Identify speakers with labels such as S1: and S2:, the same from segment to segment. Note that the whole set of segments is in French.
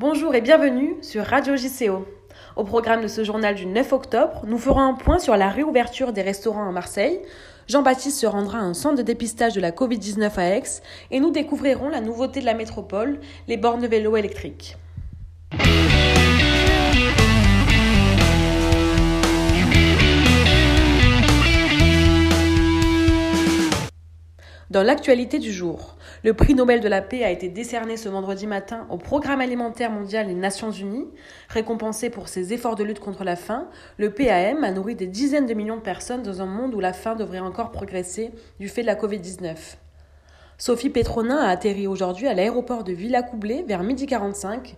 S1: Bonjour et bienvenue sur Radio JCO. Au programme de ce journal du 9 octobre, nous ferons un point sur la réouverture des restaurants à Marseille. Jean-Baptiste se rendra à un centre de dépistage de la Covid-19 à Aix et nous découvrirons la nouveauté de la métropole, les bornes vélo électriques. Dans l'actualité du jour, le prix Nobel de la paix a été décerné ce vendredi matin au Programme alimentaire mondial des Nations Unies. Récompensé pour ses efforts de lutte contre la faim, le PAM a nourri des dizaines de millions de personnes dans un monde où la faim devrait encore progresser du fait de la Covid-19. Sophie Petronin a atterri aujourd'hui à l'aéroport de Villacoublay vers midi 45.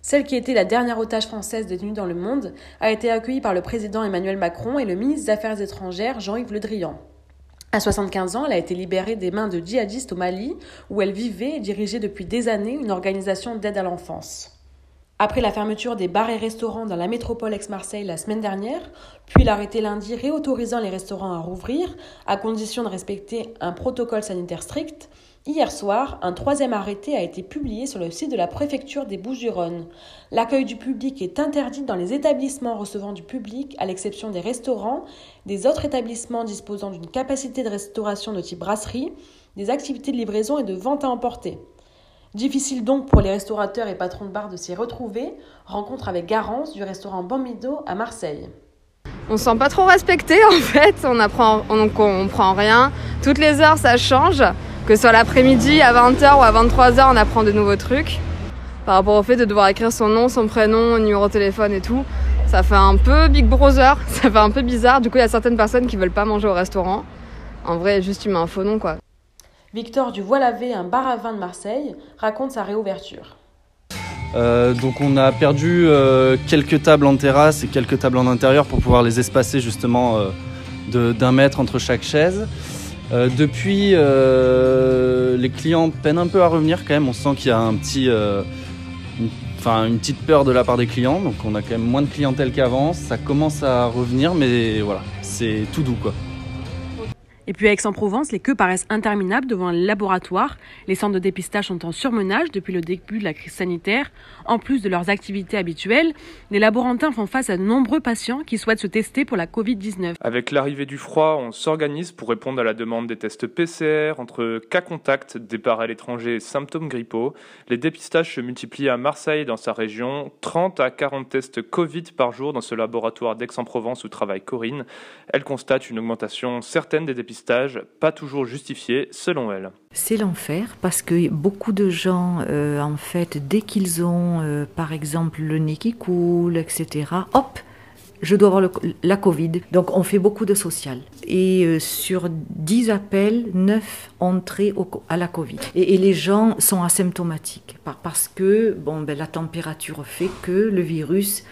S1: Celle qui était la dernière otage française détenue dans le monde a été accueillie par le président Emmanuel Macron et le ministre des Affaires étrangères Jean-Yves Le Drian. À 75 ans, elle a été libérée des mains de djihadistes au Mali, où elle vivait et dirigeait depuis des années une organisation d'aide à l'enfance. Après la fermeture des bars et restaurants dans la métropole ex-Marseille la semaine dernière, puis l'arrêté lundi réautorisant les restaurants à rouvrir, à condition de respecter un protocole sanitaire strict, Hier soir, un troisième arrêté a été publié sur le site de la préfecture des Bouches-du-Rhône. L'accueil du public est interdit dans les établissements recevant du public, à l'exception des restaurants, des autres établissements disposant d'une capacité de restauration de type brasserie, des activités de livraison et de vente à emporter. Difficile donc pour les restaurateurs et patrons de bar de s'y retrouver. Rencontre avec Garance du restaurant Bambido à Marseille.
S2: On se sent pas trop respecté en fait, on apprend, rien. Toutes les heures ça change que ce soit l'après-midi à 20h ou à 23h, on apprend de nouveaux trucs. Par rapport au fait de devoir écrire son nom, son prénom, numéro de téléphone et tout, ça fait un peu Big Brother, ça fait un peu bizarre. Du coup, il y a certaines personnes qui veulent pas manger au restaurant. En vrai, juste tu mets un faux nom quoi.
S1: Victor du Voie Lavé, un bar à vin de Marseille, raconte sa réouverture.
S3: Euh, donc on a perdu euh, quelques tables en terrasse et quelques tables en intérieur pour pouvoir les espacer justement euh, d'un mètre entre chaque chaise. Euh, depuis, euh, les clients peinent un peu à revenir quand même. On sent qu'il y a un petit, euh, une, une petite peur de la part des clients. Donc on a quand même moins de clientèle qu'avant. Ça commence à revenir, mais voilà, c'est tout doux quoi.
S1: Et puis à Aix-en-Provence, les queues paraissent interminables devant les laboratoires. Les centres de dépistage sont en surmenage depuis le début de la crise sanitaire. En plus de leurs activités habituelles, les laborantins font face à de nombreux patients qui souhaitent se tester pour la Covid-19.
S4: Avec l'arrivée du froid, on s'organise pour répondre à la demande des tests PCR entre cas contacts, départ à l'étranger symptômes grippaux. Les dépistages se multiplient à Marseille dans sa région. 30 à 40 tests Covid par jour dans ce laboratoire d'Aix-en-Provence où travaille Corinne. Elle constate une augmentation certaine des dépistages pas toujours justifié selon elle.
S5: C'est l'enfer parce que beaucoup de gens, euh, en fait, dès qu'ils ont, euh, par exemple, le nez qui coule, etc., hop, je dois avoir la Covid. Donc on fait beaucoup de social. Et euh, sur 10 appels, 9 entrées au, à la Covid. Et, et, les gens sont asymptomatiques parce que bon, ben, la température fait que le virus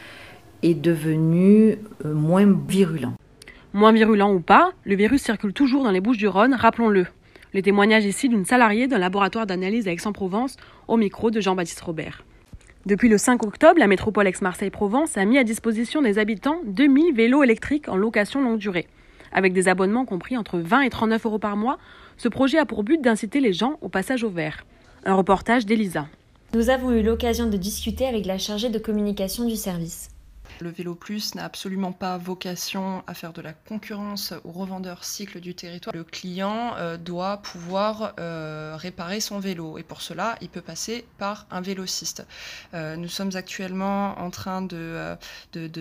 S5: est devenu moins virulent.
S1: Moins virulent ou pas, le virus circule toujours dans les Bouches du Rhône, rappelons-le. Les témoignages ici d'une salariée d'un laboratoire d'analyse à Aix-en-Provence au micro de Jean-Baptiste Robert. Depuis le 5 octobre, la métropole Aix-Marseille-Provence a mis à disposition des habitants 2000 vélos électriques en location longue durée. Avec des abonnements compris entre 20 et 39 euros par mois, ce projet a pour but d'inciter les gens au passage au vert. Un reportage d'Elisa.
S6: Nous avons eu l'occasion de discuter avec la chargée de communication du service.
S7: Le Vélo Plus n'a absolument pas vocation à faire de la concurrence aux revendeurs cycles du territoire. Le client euh, doit pouvoir euh, réparer son vélo et pour cela, il peut passer par un vélociste. Euh, nous sommes actuellement en train de,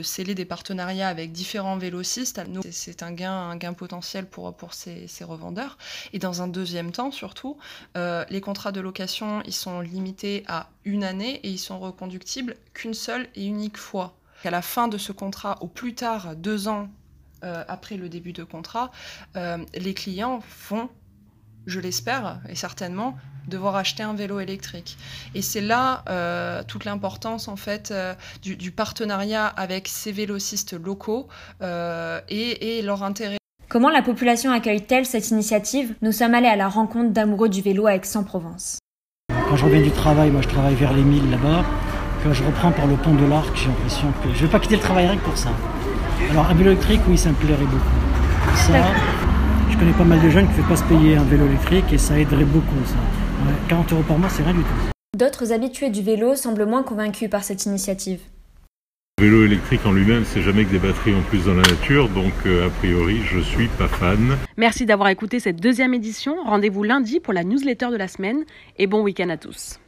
S7: sceller des partenariats avec différents vélocistes. C'est un gain, un gain potentiel pour, pour ces, ces revendeurs. Et dans un deuxième temps, surtout, les contrats de location, ils sont limités à une année et ils sont reconductibles qu'une seule et unique fois qu'à la fin de ce contrat, au plus tard deux ans euh, après le début de contrat, euh, les clients vont, je l'espère et certainement, devoir acheter un vélo électrique. Et c'est là euh, toute l'importance en fait euh, du, du, partenariat avec ces vélocistes locaux euh, et, et leur intérêt.
S6: Comment la population accueille-t-elle cette initiative? Nous sommes allés à la rencontre d'amoureux du vélo à Aix-en-Provence.
S8: Quand je reviens du travail, moi je travaille vers les milles là-bas, quand je reprends par le pont de l'Arc, j'ai l'impression que je ne vais pas quitter le travail rien pour ça. Alors un vélo électrique, oui, ça me plairait beaucoup. Ça, je connais pas mal de jeunes qui ne peuvent pas se payer un vélo électrique et ça aiderait beaucoup. Ça. 40 euros par mois, c'est rien du tout.
S6: D'autres habitués du vélo semblent moins convaincus par cette initiative.
S9: Le vélo électrique en lui-même, c'est jamais que des batteries en plus dans la nature, donc euh, a priori, je suis pas fan.
S1: Merci d'avoir écouté cette deuxième édition. Rendez-vous lundi pour la newsletter de la semaine et bon week-end à tous.